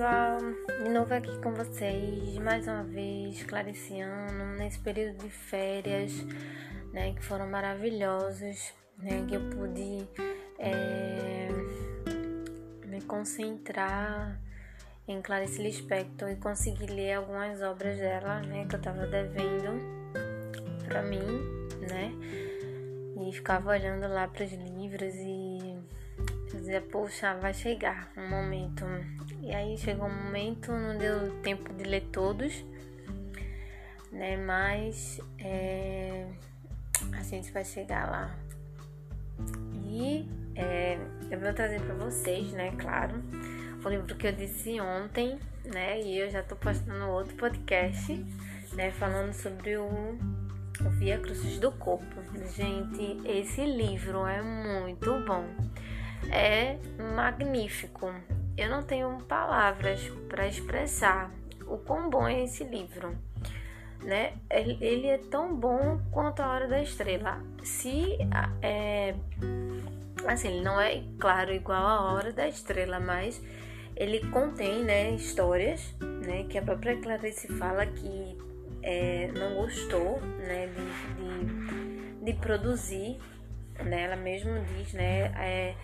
pessoal, de novo aqui com vocês, mais uma vez, esclareciando nesse período de férias, né, que foram maravilhosos, né, que eu pude é, me concentrar em Clarice Lispector e conseguir ler algumas obras dela, né, que eu tava devendo para mim, né, e ficava olhando lá para os livros e dizia, poxa, vai chegar um momento. E aí chegou um momento, não deu tempo de ler todos, né? Mas é, a gente vai chegar lá. E é, eu vou trazer para vocês, né? Claro, o livro que eu disse ontem, né? E eu já tô postando outro podcast, né? Falando sobre o, Via Cruzes do Corpo. Gente, esse livro é muito bom é magnífico. Eu não tenho palavras para expressar o quão bom é esse livro. Né? Ele é tão bom quanto a Hora da Estrela. Se é, assim, ele não é claro igual a Hora da Estrela, mas ele contém, né, histórias, né, que a própria Clarice fala que é, não gostou, né, de, de, de produzir né, ela mesma diz, né, é,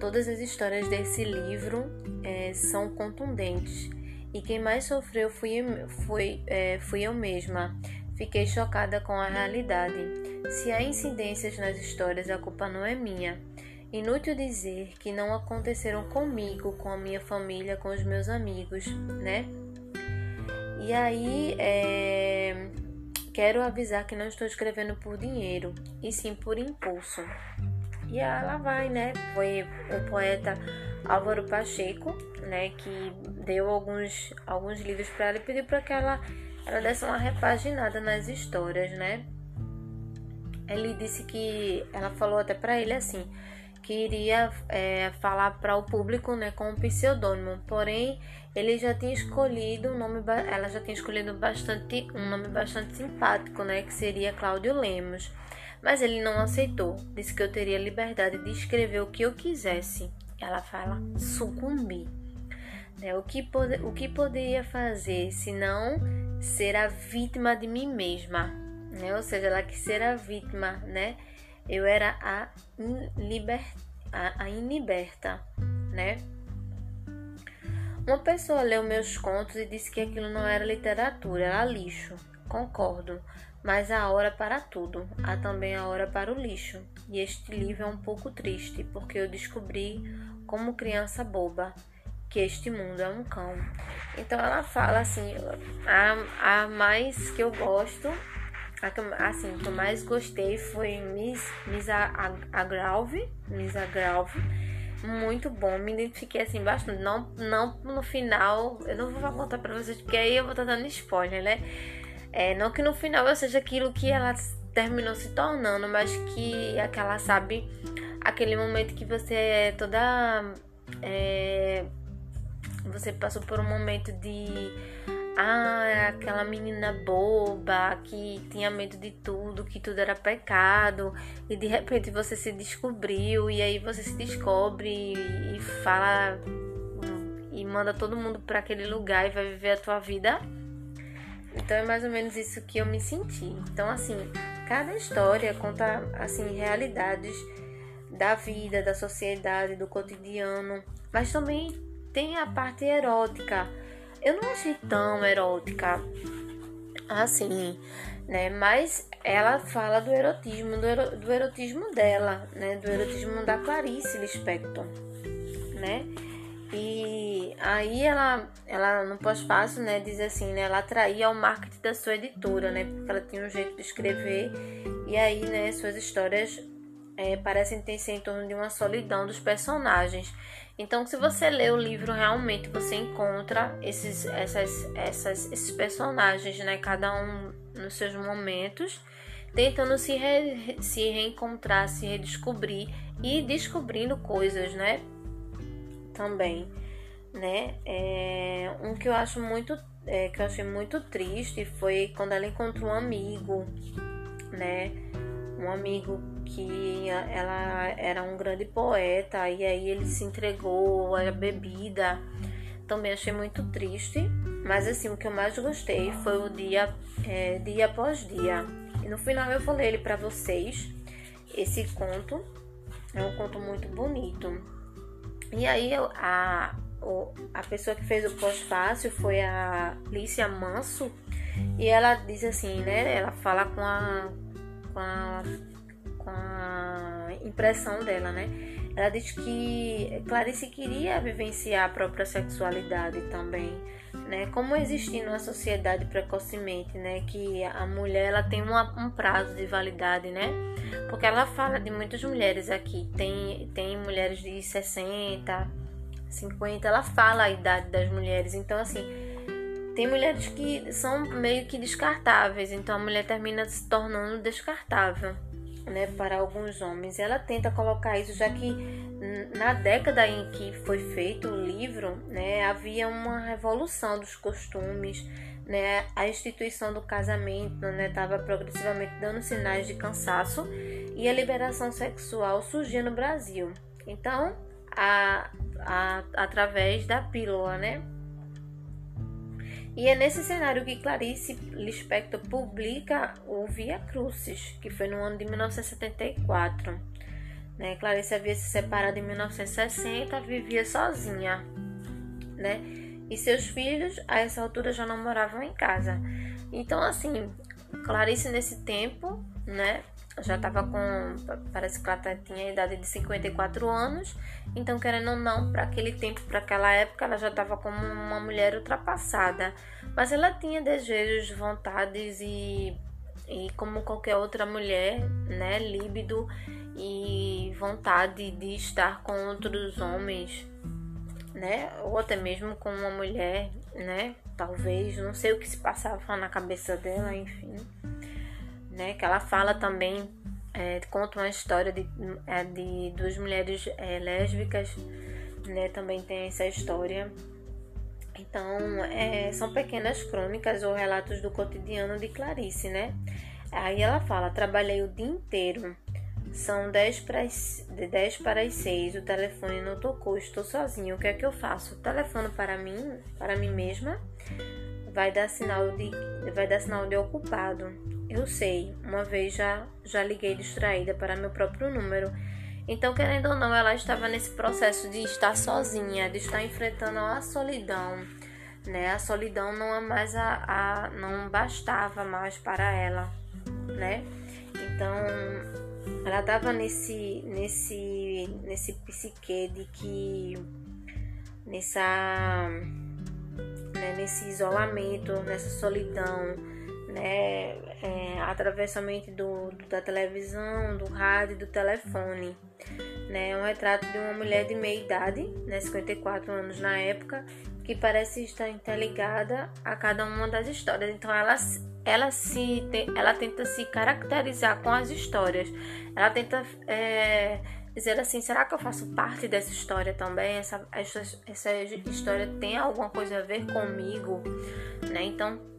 todas as histórias desse livro é, são contundentes e quem mais sofreu fui, fui, é, fui eu mesma. Fiquei chocada com a realidade. Se há incidências nas histórias, a culpa não é minha. Inútil dizer que não aconteceram comigo, com a minha família, com os meus amigos, né? E aí, é Quero avisar que não estou escrevendo por dinheiro, e sim por impulso. E ela vai, né? Foi o poeta Álvaro Pacheco, né, que deu alguns, alguns livros para ela e pediu para que ela, ela desse uma repaginada nas histórias, né? Ele disse que ela falou até para ele assim que iria é, falar para o público, né, com um pseudônimo. Porém, ele já tinha escolhido um nome, ela já tinha escolhido bastante um nome bastante simpático, né, que seria Cláudio Lemos. Mas ele não aceitou. Disse que eu teria liberdade de escrever o que eu quisesse. Ela fala sucumbir. Né, o, que o que poderia fazer se não ser a vítima de mim mesma? Né? Ou seja, ela quis ser a vítima, né? Eu era a, inliber, a, a iniberta, né? Uma pessoa leu meus contos e disse que aquilo não era literatura, era lixo. Concordo, mas há hora para tudo, há também a hora para o lixo. E este livro é um pouco triste, porque eu descobri, como criança boba, que este mundo é um cão. Então ela fala assim: a, a mais que eu gosto, a que, assim, que eu mais gostei foi Miss, Miss Agralve, Miss Agralve muito bom. Me identifiquei assim bastante. Não, não no final, eu não vou contar pra vocês, porque aí eu vou estar dando spoiler, né? É, não que no final eu seja aquilo que ela terminou se tornando, mas que aquela, sabe, aquele momento que você é toda. É, você passou por um momento de ah, aquela menina boba que tinha medo de tudo, que tudo era pecado, e de repente você se descobriu, e aí você se descobre e, fala e manda todo mundo para aquele lugar e vai viver a tua vida. Então é mais ou menos isso que eu me senti. Então assim, cada história conta assim realidades da vida, da sociedade, do cotidiano, mas também tem a parte erótica eu não achei tão erótica assim, né? Mas ela fala do erotismo, do, ero, do erotismo dela, né? Do erotismo da Clarice Lispector, né? E aí ela, ela no pós-fácil, né, diz assim, né, ela atraía o marketing da sua editora, né, porque ela tinha um jeito de escrever e aí, né, suas histórias é, parecem ter em torno de uma solidão dos personagens. Então, se você lê o livro, realmente você encontra esses, essas, essas, esses personagens, né? Cada um nos seus momentos, tentando se, re, se reencontrar, se redescobrir e descobrindo coisas, né? Também, né? É, um que eu acho muito, é, que eu achei muito triste foi quando ela encontrou um amigo, né? Um amigo que ela era um grande poeta e aí ele se entregou à bebida, também achei muito triste, mas assim, o que eu mais gostei foi o dia, é, dia após dia. E no final eu falei ele para vocês. Esse conto é um conto muito bonito. E aí a, a pessoa que fez o pós-fácil foi a Lícia Manso. E ela diz assim, né? Ela fala com a, com a, com a impressão dela, né? Ela diz que Clarice queria vivenciar a própria sexualidade também, né? Como existir numa sociedade precocemente, né? Que a mulher ela tem uma, um prazo de validade, né? Porque ela fala de muitas mulheres aqui. Tem, tem mulheres de 60, 50, ela fala a idade das mulheres. Então, assim, tem mulheres que são meio que descartáveis. Então, a mulher termina se tornando descartável né, para alguns homens. Ela tenta colocar isso, já que na década em que foi feito o livro, né, havia uma revolução dos costumes, né, a instituição do casamento estava né, progressivamente dando sinais de cansaço e a liberação sexual surgia no Brasil. Então, a, a, através da pílula, né? E é nesse cenário que Clarice Lispector publica o Via Crucis, que foi no ano de 1974. Né? Clarice havia se separado em 1960, vivia sozinha, né? E seus filhos, a essa altura, já não moravam em casa. Então, assim, Clarice nesse tempo, né, já estava com. Parece que ela tá, tinha a idade de 54 anos. Então, querendo ou não, para aquele tempo, para aquela época, ela já estava como uma mulher ultrapassada. Mas ela tinha desejos, vontades e, e como qualquer outra mulher, né? Líbido e vontade de estar com outros homens, né? Ou até mesmo com uma mulher, né? Talvez, não sei o que se passava na cabeça dela, enfim né? Que ela fala também, é, conta uma história de, é, de duas mulheres é, lésbicas, né? Também tem essa história. Então, é, são pequenas crônicas ou relatos do cotidiano de Clarice, né? Aí ela fala: trabalhei o dia inteiro. São 10 para, as, 10 para as 6. O telefone não tocou. Estou sozinho. O que é que eu faço? Telefono para mim, para mim mesma. Vai dar sinal de, vai dar sinal de ocupado. Eu sei, uma vez já, já liguei distraída para meu próprio número. Então, querendo ou não, ela estava nesse processo de estar sozinha, de estar enfrentando a solidão, né? A solidão não é mais a, a não bastava mais para ela, né? Então, ela estava nesse nesse nesse psique de que nessa né, nesse isolamento, nessa solidão, né, é, através somente do, da televisão, do rádio, do telefone. Né, é um retrato de uma mulher de meia idade, né, 54 anos na época, que parece estar interligada a cada uma das histórias. Então ela, ela, se, ela tenta se caracterizar com as histórias. Ela tenta é, dizer assim, será que eu faço parte dessa história também? Essa, essa, essa história tem alguma coisa a ver comigo? Né? Então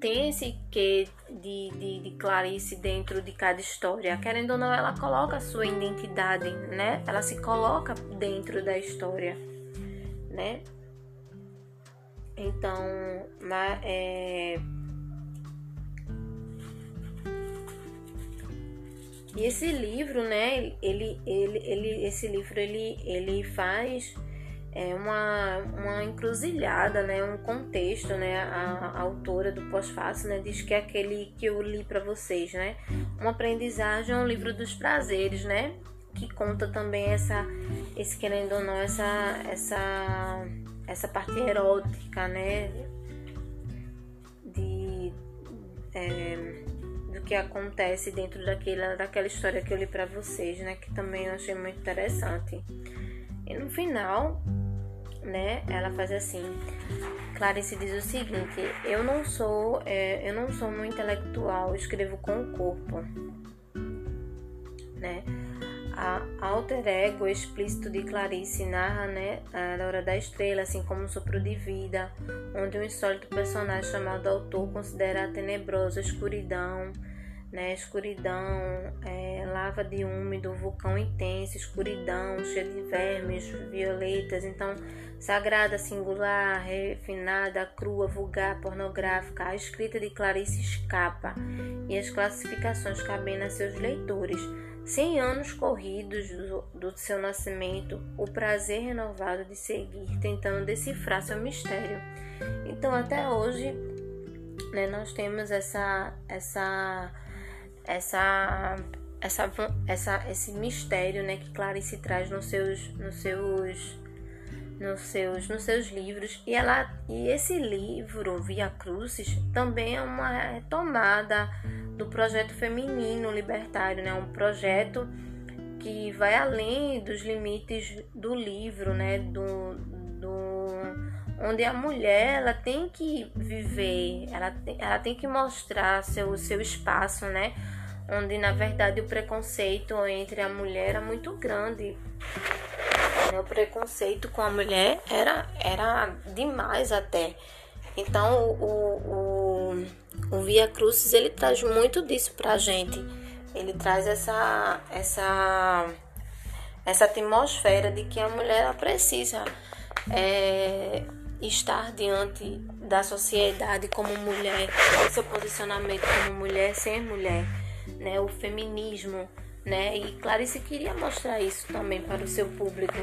tem esse quê de, de, de, Clarice dentro de cada história. Querendo ou não, ela coloca a sua identidade, né? Ela se coloca dentro da história, né? Então, na, é... E esse livro, né? Ele, ele, ele, esse livro ele, ele faz é uma, uma encruzilhada, né, um contexto, né, a, a autora do pós-fácil, né, diz que é aquele que eu li para vocês, né, uma aprendizagem é um livro dos prazeres, né, que conta também essa, esse querendo ou não, essa, essa, essa parte erótica, né, de, é, do que acontece dentro daquela, daquela história que eu li para vocês, né, que também eu achei muito interessante. E no final, né? Ela faz assim. Clarice diz o seguinte: eu não sou, é, eu não sou um intelectual, escrevo com o corpo, né? A alter ego explícito de Clarice narra, né, a Hora da Estrela, assim como um sopro de vida, onde um insólito personagem chamado autor considera a tenebrosa escuridão, né? Escuridão, é, lava de úmido, vulcão intenso, escuridão, cheio de vermes, violetas. Então, sagrada, singular, refinada, crua, vulgar, pornográfica, a escrita de Clarice escapa e as classificações cabem a seus leitores. Cem anos corridos do, do seu nascimento, o prazer renovado de seguir tentando decifrar seu mistério. Então, até hoje, né, nós temos essa, essa, essa, essa, essa, esse mistério, né, que Clarice traz nos seus, nos seus, nos seus, nos seus livros. E ela, e esse livro Via Crucis também é uma retomada do projeto feminino libertário, né, um projeto que vai além dos limites do livro, né, do, do onde a mulher ela tem que viver, ela tem, ela tem que mostrar seu, seu espaço, né? Onde na verdade o preconceito entre a mulher era muito grande. O preconceito com a mulher era, era demais até. Então o, o, o Via Crucis ele traz muito disso pra gente. Ele traz essa, essa, essa atmosfera de que a mulher precisa é, estar diante da sociedade como mulher, seu posicionamento como mulher, ser mulher, né? O feminismo, né? E Clarice queria mostrar isso também para o seu público,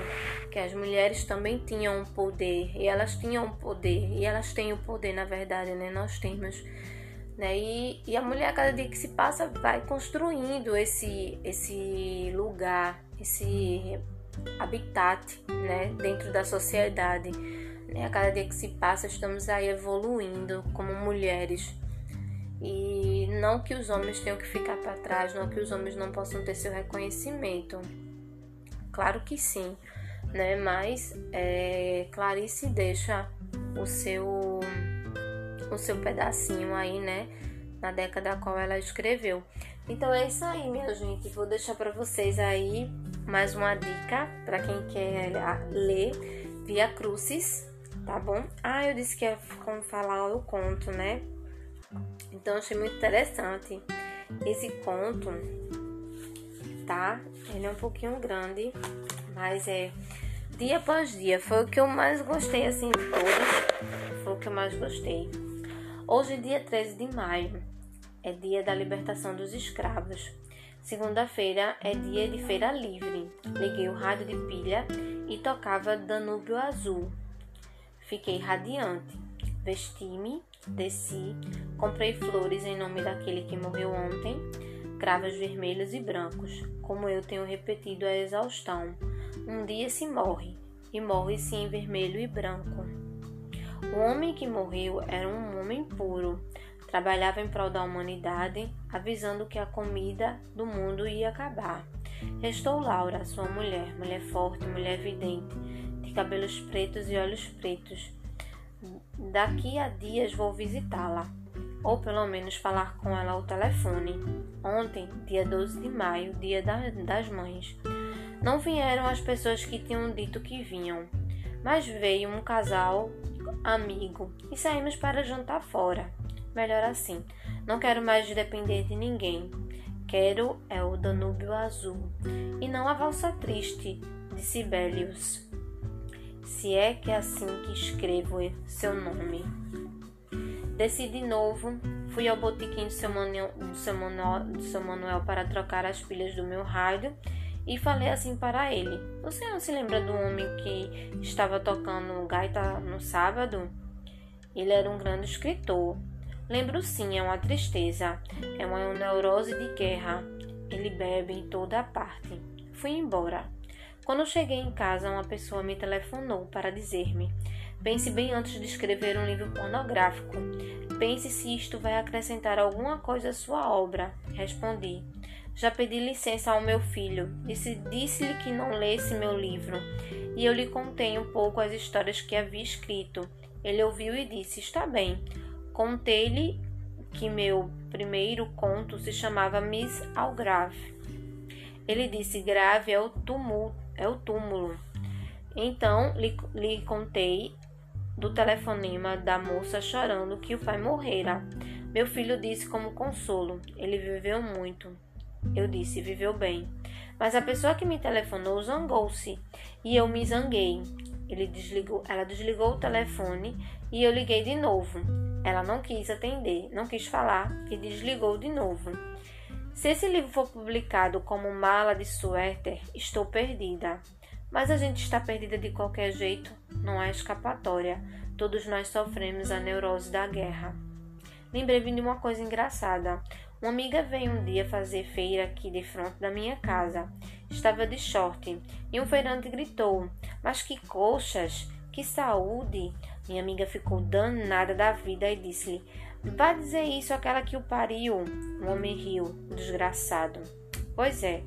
que as mulheres também tinham poder, e elas tinham poder, e elas têm o poder, na verdade, né? Nós temos, né? E, e a mulher, cada dia que se passa, vai construindo esse, esse lugar, esse habitat, né? Dentro da sociedade né? A cada dia que se passa, estamos aí evoluindo como mulheres. E não que os homens tenham que ficar para trás, não que os homens não possam ter seu reconhecimento. Claro que sim, né? Mas é, Clarice deixa o seu o seu pedacinho aí, né? Na década a qual ela escreveu. Então é isso aí, minha gente. Vou deixar para vocês aí mais uma dica para quem quer ler Via Crucis, tá bom? Ah, eu disse que ia como falar o conto, né? Então achei muito interessante. Esse conto, tá? Ele é um pouquinho grande, mas é dia após dia. Foi o que eu mais gostei, assim, de todos. Foi o que eu mais gostei. Hoje, dia 13 de maio, é dia da libertação dos escravos. Segunda-feira é dia de feira livre. Liguei o rádio de pilha e tocava Danúbio Azul, Fiquei radiante. Vesti-me, desci, comprei flores em nome daquele que morreu ontem, cravos vermelhos e brancos, como eu tenho repetido a exaustão. Um dia se morre, e morre-se em vermelho e branco. O homem que morreu era um homem puro, trabalhava em prol da humanidade, avisando que a comida do mundo ia acabar. Restou Laura, sua mulher, mulher forte, mulher vidente, cabelos pretos e olhos pretos. Daqui a dias vou visitá-la, ou pelo menos falar com ela ao telefone. Ontem, dia 12 de maio, dia das mães, não vieram as pessoas que tinham dito que vinham, mas veio um casal amigo e saímos para jantar fora. Melhor assim, não quero mais depender de ninguém. Quero é o Danúbio Azul e não a valsa triste de Sibelius se é que é assim que escrevo seu nome. Desci de novo, fui ao botequim do seu, Manuel, do, seu Manuel, do seu Manuel para trocar as pilhas do meu rádio e falei assim para ele: Você não se lembra do homem que estava tocando gaita no sábado? Ele era um grande escritor. Lembro sim, é uma tristeza, é uma neurose de guerra. Ele bebe em toda a parte. Fui embora. Quando cheguei em casa, uma pessoa me telefonou para dizer-me: Pense bem antes de escrever um livro pornográfico. Pense se isto vai acrescentar alguma coisa à sua obra. Respondi. Já pedi licença ao meu filho. Disse-lhe disse que não lesse meu livro. E eu lhe contei um pouco as histórias que havia escrito. Ele ouviu e disse: Está bem. Contei-lhe que meu primeiro conto se chamava Miss Algrave. Ele disse: Grave é o tumulto é o túmulo. Então lhe, lhe contei do telefonema da moça chorando que o pai morrera. Meu filho disse como consolo: Ele viveu muito. Eu disse: Viveu bem. Mas a pessoa que me telefonou zangou-se e eu me zanguei. Ele desligou, ela desligou o telefone e eu liguei de novo. Ela não quis atender, não quis falar e desligou de novo. Se esse livro for publicado como Mala de Suéter, estou perdida. Mas a gente está perdida de qualquer jeito, não há escapatória. Todos nós sofremos a neurose da guerra. Lembrei-me de uma coisa engraçada. Uma amiga veio um dia fazer feira aqui de frente da minha casa. Estava de short e um feirante gritou: Mas que coxas! Que saúde! Minha amiga ficou danada da vida e disse-lhe: Vá dizer isso àquela que o pariu. O homem riu, desgraçado. Pois é,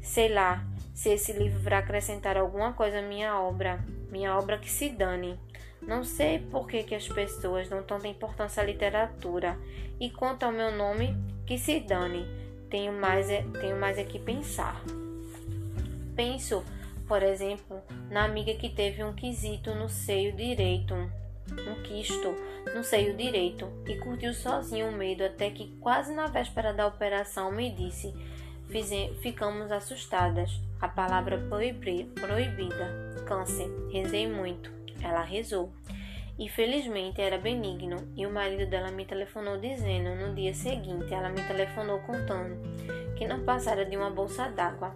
sei lá se esse livro vai acrescentar alguma coisa à minha obra. Minha obra que se dane. Não sei por que, que as pessoas dão tanta importância à literatura. E quanto ao meu nome, que se dane, tenho mais, é, tenho mais é que pensar. Penso, por exemplo, na amiga que teve um quisito no seio direito, um quisto no seio direito, e curtiu sozinho o medo até que, quase na véspera da operação, me disse: Ficamos assustadas. A palavra proibida. Câncer. Rezei muito. Ela rezou. E felizmente era benigno, e o marido dela me telefonou dizendo no dia seguinte, ela me telefonou contando que não passara de uma bolsa d'água.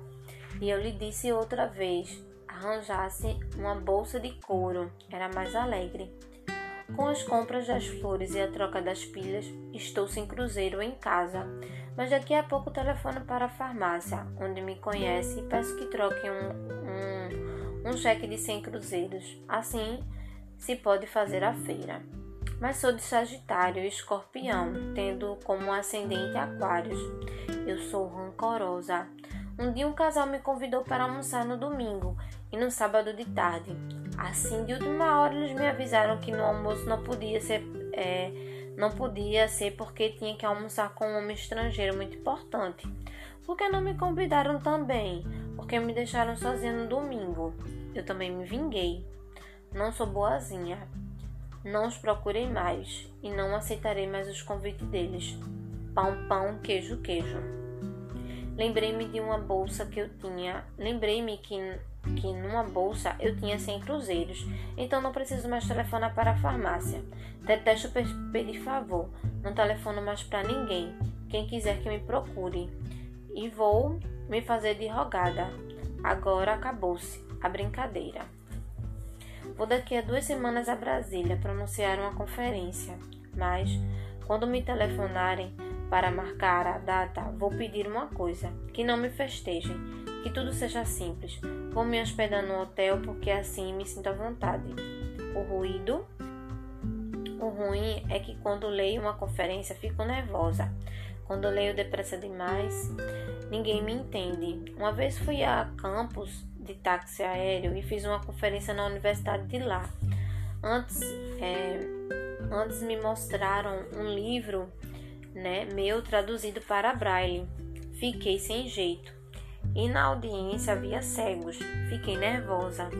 E eu lhe disse outra vez, arranjasse uma bolsa de couro, era mais alegre. Com as compras das flores e a troca das pilhas, estou sem cruzeiro em casa, mas daqui a pouco telefono para a farmácia, onde me conhece e peço que troque um, um, um cheque de 100 cruzeiros. Assim, se pode fazer a feira. Mas sou de Sagitário e Escorpião, tendo como ascendente Aquários. Eu sou rancorosa. Um dia um casal me convidou para almoçar no domingo e no sábado de tarde. Assim, de última hora, eles me avisaram que no almoço não podia ser, é, não podia ser porque tinha que almoçar com um homem estrangeiro muito importante. Por que não me convidaram também? Porque me deixaram sozinha no domingo. Eu também me vinguei. Não sou boazinha. Não os procurei mais e não aceitarei mais os convites deles. Pão, pão, queijo, queijo. Lembrei-me de uma bolsa que eu tinha. Lembrei-me que, que numa bolsa eu tinha 100 cruzeiros, então não preciso mais telefonar para a farmácia. Detesto pedir favor. Não telefono mais para ninguém. Quem quiser que me procure. E vou me fazer de rogada. Agora acabou-se a brincadeira. Vou daqui a duas semanas a Brasília pronunciar uma conferência, mas quando me telefonarem para marcar a data, vou pedir uma coisa: que não me festejem, que tudo seja simples. Vou me hospedar no hotel porque assim me sinto à vontade. O ruído. O ruim é que quando leio uma conferência fico nervosa. Quando leio depressa demais, ninguém me entende. Uma vez fui a campus de táxi aéreo e fiz uma conferência na universidade de lá. Antes, é, antes me mostraram um livro né, meu traduzido para braille. Fiquei sem jeito. E na audiência havia cegos. Fiquei nervosa.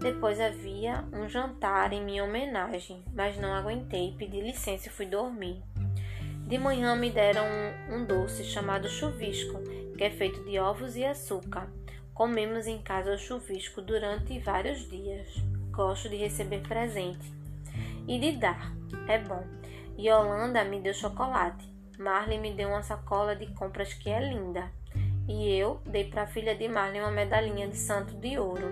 Depois havia um jantar em minha homenagem, mas não aguentei, pedi licença e fui dormir. De manhã me deram um, um doce chamado chuvisco, que é feito de ovos e açúcar. Comemos em casa o chuvisco durante vários dias. Gosto de receber presente e de dar. É bom. Yolanda me deu chocolate. Marley me deu uma sacola de compras que é linda. E eu dei para a filha de Marley uma medalhinha de santo de ouro.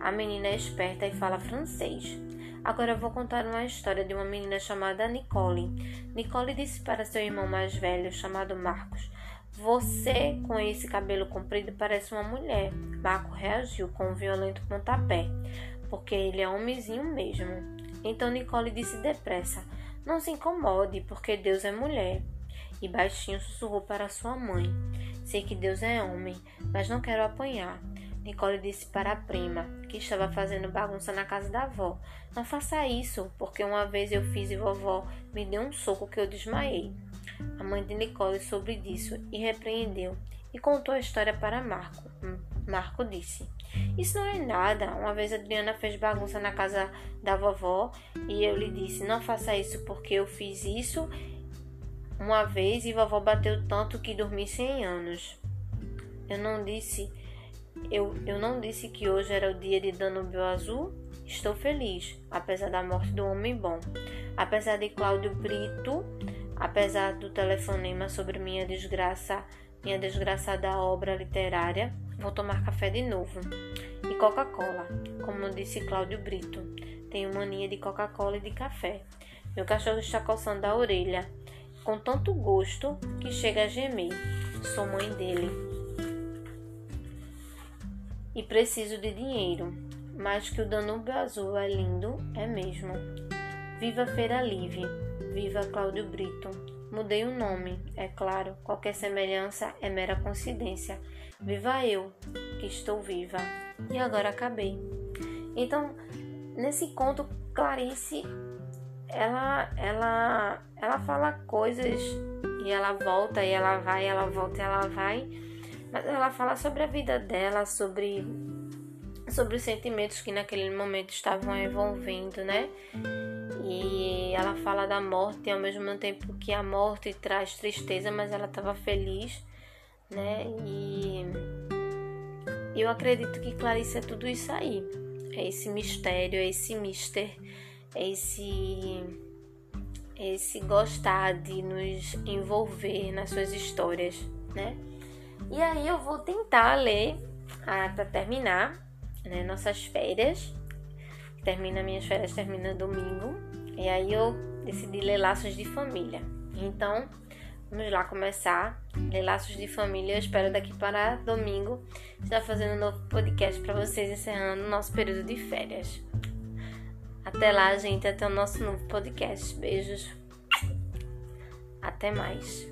A menina é esperta e fala francês. Agora vou contar uma história de uma menina chamada Nicole. Nicole disse para seu irmão mais velho, chamado Marcos: você, com esse cabelo comprido, parece uma mulher. Marco reagiu com um violento pontapé, porque ele é homenzinho mesmo. Então Nicole disse depressa: Não se incomode, porque Deus é mulher. E baixinho sussurrou para sua mãe: Sei que Deus é homem, mas não quero apanhar. Nicole disse para a prima, que estava fazendo bagunça na casa da avó: Não faça isso, porque uma vez eu fiz e vovó me deu um soco que eu desmaiei. A mãe de Nicole soube disso e repreendeu e contou a história para Marco. Marco disse: Isso não é nada. Uma vez Adriana fez bagunça na casa da vovó e eu lhe disse: Não faça isso porque eu fiz isso Uma vez e vovó bateu tanto que dormi 100 anos. Eu não disse eu, eu não disse que hoje era o dia de Danúbio Azul? Estou feliz, apesar da morte do homem bom. Apesar de Cláudio Brito, apesar do telefonema sobre minha desgraça, minha desgraçada obra literária, vou tomar café de novo. E Coca-Cola, como disse Cláudio Brito. Tenho mania de Coca-Cola e de café. Meu cachorro está coçando a orelha, com tanto gosto que chega a gemer. Sou mãe dele. E preciso de dinheiro, mas que o Danúbio Azul é lindo, é mesmo. Viva Feira Livre, viva Cláudio Brito. Mudei o nome, é claro, qualquer semelhança é mera coincidência. Viva eu, que estou viva. E agora acabei. Então, nesse conto, Clarice ela ela ela fala coisas e ela volta e ela vai, ela volta e ela vai, mas ela fala sobre a vida dela, sobre sobre os sentimentos que naquele momento estavam envolvendo, né? E ela fala da morte ao mesmo tempo que a morte traz tristeza, mas ela estava feliz, né? E eu acredito que Clarice é tudo isso aí. É esse mistério, é esse mister esse esse gostar de nos envolver nas suas histórias, né? E aí eu vou tentar ler para terminar, né, nossas férias. Termina minhas férias termina domingo. E aí eu decidi ler Laços de Família. Então, vamos lá começar. Ler Laços de Família. Eu espero daqui para domingo estar fazendo um novo podcast para vocês encerrando o nosso período de férias. Até lá, gente. Até o nosso novo podcast. Beijos. Até mais.